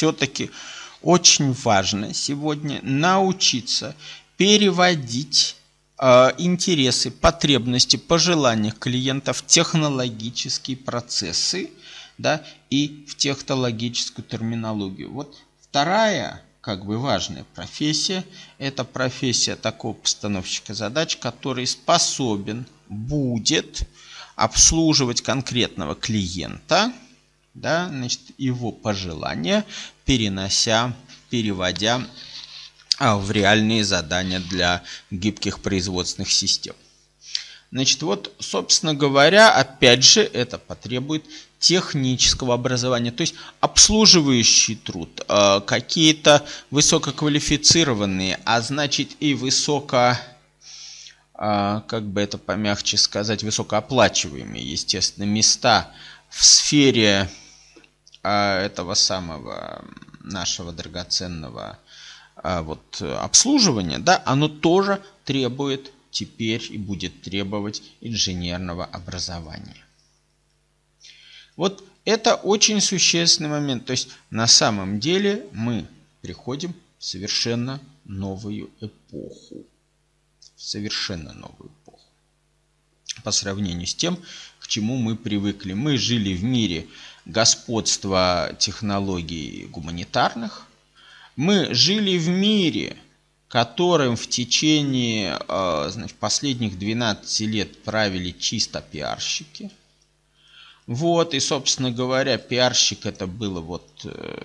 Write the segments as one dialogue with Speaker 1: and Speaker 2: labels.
Speaker 1: все-таки очень важно сегодня научиться переводить э, интересы, потребности, пожелания клиентов в технологические процессы да, и в технологическую терминологию. Вот вторая как бы важная профессия – это профессия такого постановщика задач, который способен, будет обслуживать конкретного клиента, да, значит, его пожелания, перенося, переводя а, в реальные задания для гибких производственных систем. Значит, вот, собственно говоря, опять же, это потребует технического образования, то есть обслуживающий труд, а, какие-то высококвалифицированные, а значит и высоко, а, как бы это помягче сказать, высокооплачиваемые, естественно, места в сфере а, этого самого нашего драгоценного вот, обслуживания, да, оно тоже требует теперь и будет требовать инженерного образования. Вот это очень существенный момент. То есть на самом деле мы приходим в совершенно новую эпоху. В совершенно новую эпоху. По сравнению с тем, к чему мы привыкли. Мы жили в мире господства технологий гуманитарных. Мы жили в мире, которым в течение э, значит, последних 12 лет правили чисто пиарщики – вот, и, собственно говоря, пиарщик это было вот э,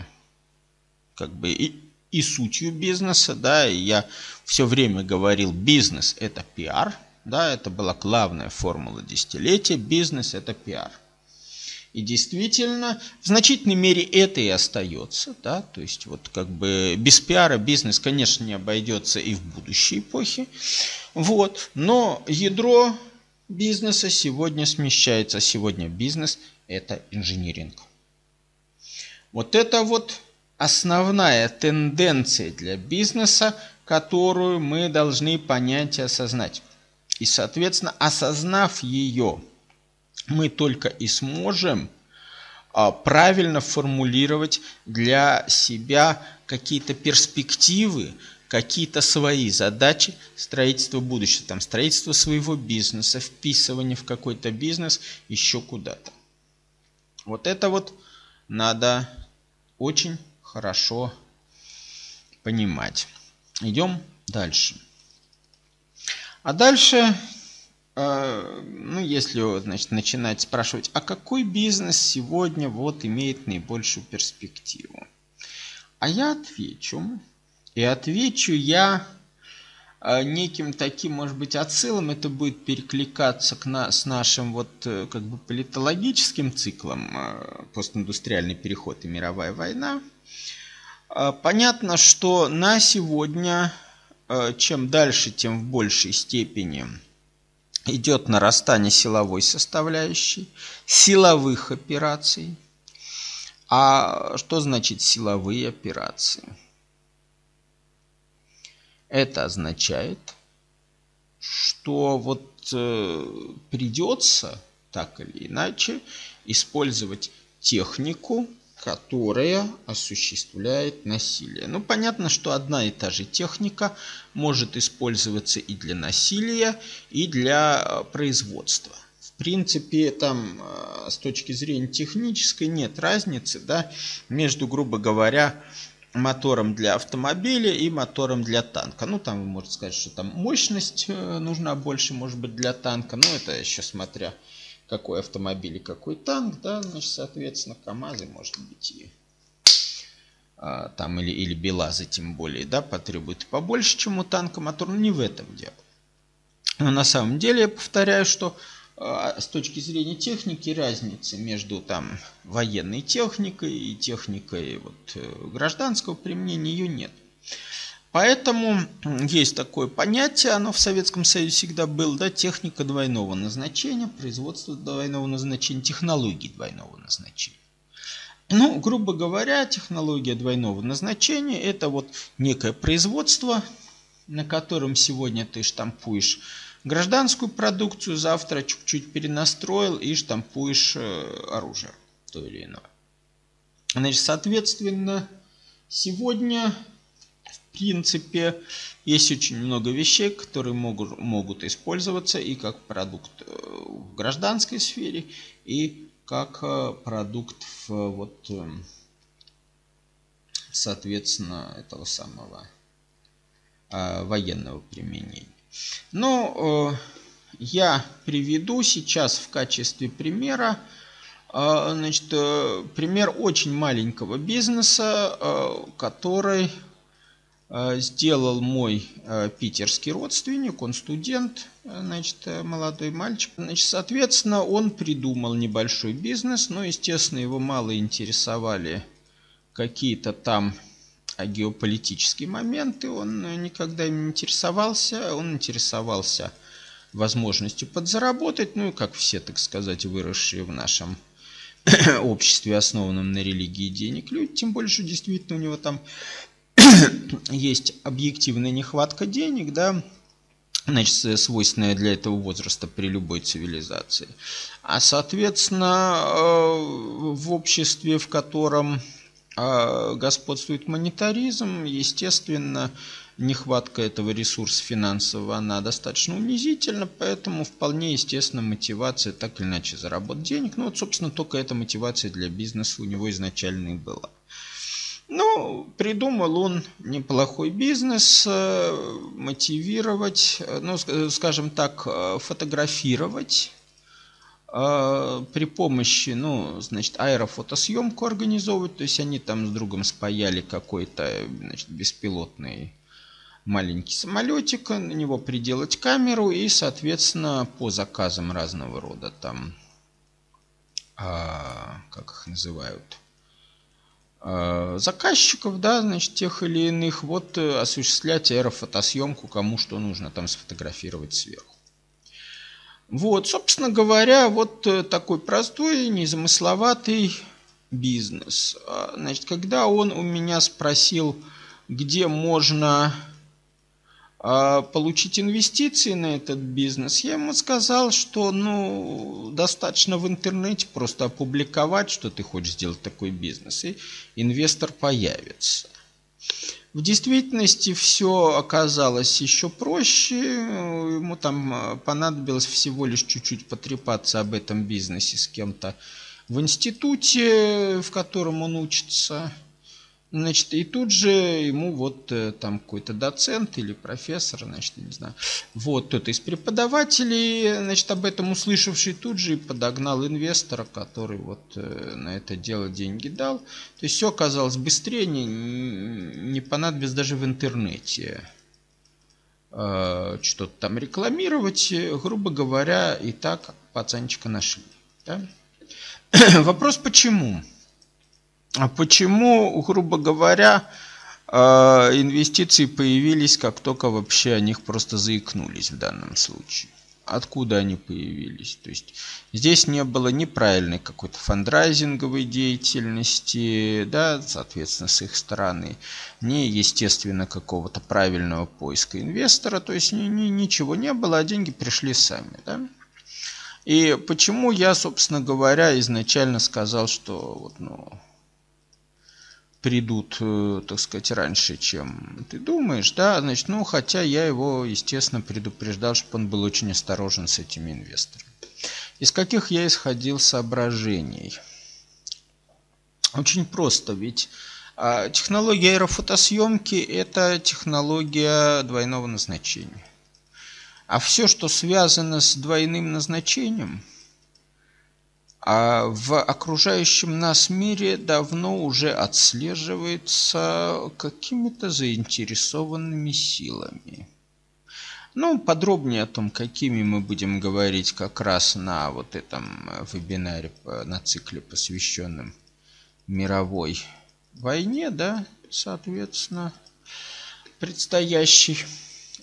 Speaker 1: как бы и, и сутью бизнеса, да, и я все время говорил, бизнес это пиар, да, это была главная формула десятилетия, бизнес это пиар. И действительно, в значительной мере это и остается, да, то есть вот как бы без пиара бизнес, конечно, не обойдется и в будущей эпохе, вот, но ядро бизнеса сегодня смещается. Сегодня бизнес – это инжиниринг. Вот это вот основная тенденция для бизнеса, которую мы должны понять и осознать. И, соответственно, осознав ее, мы только и сможем а, правильно формулировать для себя какие-то перспективы, какие-то свои задачи строительства будущего, там строительство своего бизнеса, вписывание в какой-то бизнес, еще куда-то. Вот это вот надо очень хорошо понимать. Идем дальше. А дальше, э, ну, если, значит, начинать спрашивать, а какой бизнес сегодня вот имеет наибольшую перспективу? А я отвечу, и отвечу я э, неким таким, может быть, отсылом, это будет перекликаться к на, с нашим вот э, как бы политологическим циклом постиндустриальный переход и мировая война. Понятно, что на сегодня чем дальше, тем в большей степени идет нарастание силовой составляющей, силовых операций. А что значит силовые операции? Это означает, что вот э, придется так или иначе использовать технику, которая осуществляет насилие. Ну, понятно, что одна и та же техника может использоваться и для насилия, и для э, производства. В принципе, там э, с точки зрения технической нет разницы да, между, грубо говоря, мотором для автомобиля и мотором для танка. Ну, там вы можете сказать, что там мощность э, нужна больше, может быть, для танка. Но это еще смотря какой автомобиль и какой танк, да, значит, соответственно, КАМАЗы, может быть, и а, там или, или БелАЗы, тем более, да, потребует побольше, чем у танка мотор, но не в этом дело. Но на самом деле, я повторяю, что а, с точки зрения техники разницы между там военной техникой и техникой вот, э, гражданского применения ее нет. Поэтому есть такое понятие, оно в Советском Союзе всегда было, да, техника двойного назначения, производство двойного назначения, технологии двойного назначения. Ну, грубо говоря, технология двойного назначения – это вот некое производство, на котором сегодня ты штампуешь гражданскую продукцию, завтра чуть-чуть перенастроил и штампуешь э, оружие то или иное. Значит, соответственно, Сегодня, принципе, есть очень много вещей, которые могут, могут использоваться и как продукт э, в гражданской сфере, и как э, продукт в, вот, э, соответственно, этого самого военного применения. Но я приведу сейчас в качестве примера значит, пример очень маленького бизнеса, который сделал мой э, питерский родственник, он студент, э, значит, молодой мальчик. Значит, соответственно, он придумал небольшой бизнес, но, естественно, его мало интересовали какие-то там геополитические моменты, он никогда им не интересовался, он интересовался возможностью подзаработать, ну и как все, так сказать, выросшие в нашем обществе, основанном на религии денег люди, тем больше действительно у него там есть объективная нехватка денег, да, значит, свойственная для этого возраста при любой цивилизации. А, соответственно, э, в обществе, в котором э, господствует монетаризм, естественно, нехватка этого ресурса финансового, она достаточно унизительна, поэтому вполне естественно мотивация так или иначе заработать денег. Ну вот, собственно, только эта мотивация для бизнеса у него изначально и была. Ну, придумал он неплохой бизнес, э, мотивировать, э, ну, скажем так, э, фотографировать при помощи, ну, значит, аэрофотосъемку организовывать, то есть они там с другом спаяли какой-то, значит, беспилотный маленький самолетик, на него приделать камеру и, соответственно, по заказам разного рода там, а, как их называют, Э, заказчиков, да, значит, тех или иных, вот э, осуществлять аэрофотосъемку, кому что нужно там сфотографировать сверху. Вот, собственно говоря, вот э, такой простой, незамысловатый бизнес. А, значит, когда он у меня спросил, где можно получить инвестиции на этот бизнес, я ему сказал, что ну, достаточно в интернете просто опубликовать, что ты хочешь сделать такой бизнес, и инвестор появится. В действительности все оказалось еще проще. Ему там а, понадобилось всего лишь чуть-чуть потрепаться об этом бизнесе с кем-то в институте, в котором он учится. Значит, и тут же ему вот э, там какой-то доцент или профессор, значит, не знаю, вот кто-то из преподавателей, значит, об этом услышавший тут же и подогнал инвестора, который вот э, на это дело деньги дал. То есть все оказалось быстрее, не, не понадобилось даже в интернете э, что-то там рекламировать, грубо говоря, и так пацанчика нашли. Да? Вопрос почему? А почему, грубо говоря, э, инвестиции появились, как только вообще о них просто заикнулись в данном случае? Откуда они появились? То есть здесь не было неправильной какой-то фандрайзинговой деятельности, да, соответственно, с их стороны, не, естественно, какого-то правильного поиска инвестора, то есть ни, ни, ничего не было, а деньги пришли сами, да. И почему я, собственно говоря, изначально сказал, что вот, ну, придут, э, так сказать, раньше, чем ты думаешь, да, значит, ну, хотя я его, естественно, предупреждал, чтобы он был очень осторожен с этими инвесторами. Из каких я исходил соображений? Очень просто, ведь а, технология аэрофотосъемки – это технология двойного назначения. А все, что связано с двойным назначением – а в окружающем нас мире давно уже отслеживается какими-то заинтересованными силами. Ну, подробнее о том, какими мы будем говорить как раз на вот этом вебинаре, на цикле, посвященном мировой войне, да, соответственно, предстоящей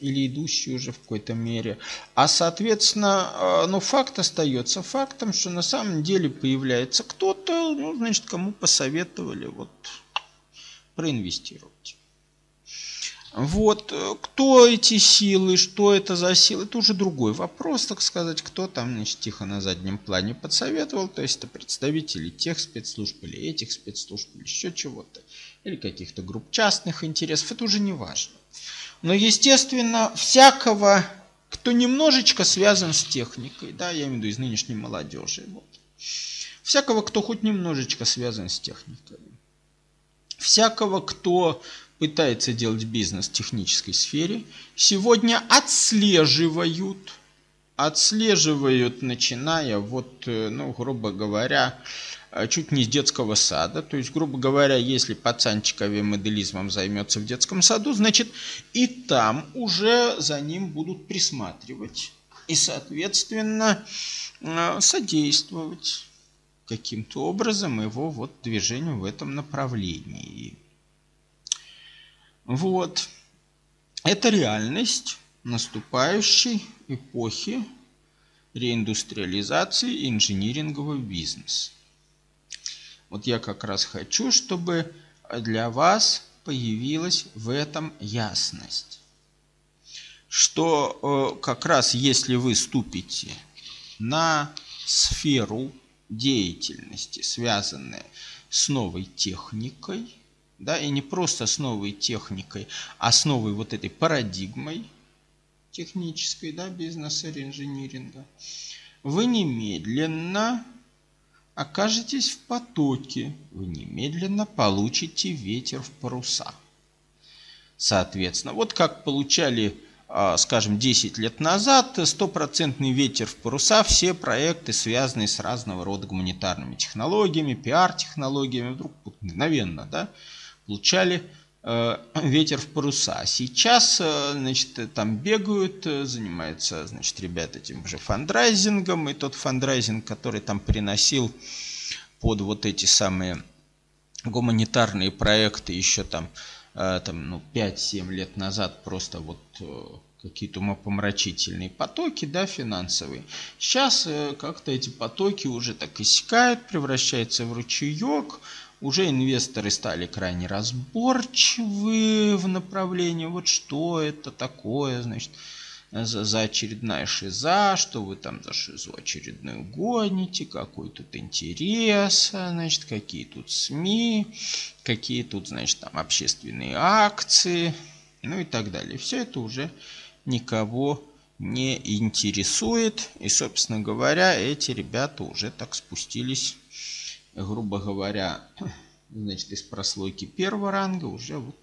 Speaker 1: или идущий уже в какой-то мере. А соответственно, э, ну факт остается фактом, что на самом деле появляется кто-то, ну, значит, кому посоветовали вот проинвестировать. Вот, э, кто эти силы, что это за силы, это уже другой вопрос, так сказать, кто там, значит, тихо на заднем плане подсоветовал, то есть это представители тех спецслужб или этих спецслужб или еще чего-то. или каких-то групп частных интересов, это уже не важно. Но, естественно, всякого, кто немножечко связан с техникой, да, я имею в виду из нынешней молодежи, вот, всякого, кто хоть немножечко связан с техникой, всякого, кто пытается делать бизнес в технической сфере, сегодня отслеживают, отслеживают, начиная вот, э, ну, грубо говоря, чуть не с детского сада. То есть, грубо говоря, если пацанчик моделизмом займется в детском саду, значит, и там уже за ним будут присматривать. И, соответственно, э, содействовать каким-то образом его вот движению в этом направлении. Вот. Это реальность наступающей эпохи реиндустриализации инжинирингового бизнеса. Вот я как раз хочу, чтобы для вас появилась в этом ясность. Что э, как раз если вы ступите на сферу деятельности, связанные с новой техникой, да, и не просто с новой техникой, а с новой вот этой парадигмой технической, да, бизнеса инжиниринга, вы немедленно окажетесь в потоке, вы немедленно получите ветер в паруса. Соответственно, вот как получали а, скажем, 10 лет назад, стопроцентный ветер в паруса, все проекты, связанные с разного рода гуманитарными технологиями, пиар-технологиями, вдруг мгновенно да, получали ветер в паруса. Сейчас, э, значит, там бегают, э, занимаются, значит, ребята этим же фандрайзингом, и тот фандрайзинг, который там приносил под вот эти самые гуманитарные проекты еще там Э, там, ну, 5-7 лет назад просто вот э, какие-то умопомрачительные потоки, да, финансовые. Сейчас э, как-то эти потоки уже так иссякают, превращаются в ручеек, уже инвесторы стали крайне разборчивы в направлении, вот что это такое, значит, за, за очередная шиза, что вы там за шизу очередную гоните, какой тут интерес, значит, какие тут СМИ, какие тут, значит, там общественные акции, ну и так далее. Все это уже никого не интересует. И, собственно говоря, эти ребята уже так спустились, грубо говоря, значит, из прослойки первого ранга уже вот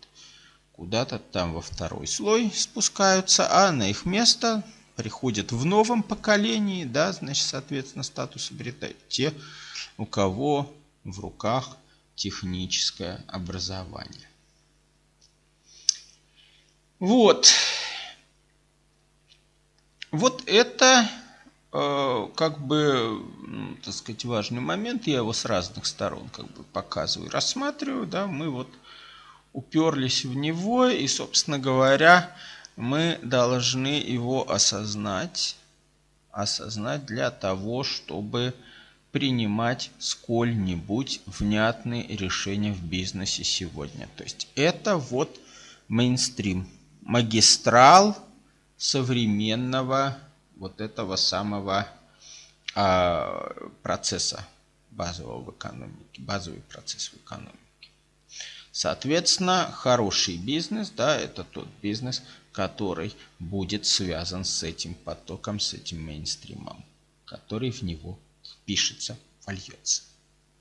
Speaker 1: куда-то там во второй слой спускаются, а на их место приходят в новом поколении, да, значит, соответственно, статус обретают те, у кого в руках техническое образование. Вот. Вот это как бы, ну, так сказать, важный момент. Я его с разных сторон как бы показываю, рассматриваю. Да, мы вот уперлись в него, и, собственно говоря, мы должны его осознать, осознать для того, чтобы принимать сколь-нибудь внятные решения в бизнесе сегодня. То есть это вот мейнстрим, магистрал современного вот этого самого а, процесса базового в экономике, базовый процесс в экономике. Соответственно, хороший бизнес, да, это тот бизнес, который будет связан с этим потоком, с этим мейнстримом, который в него впишется, вольется.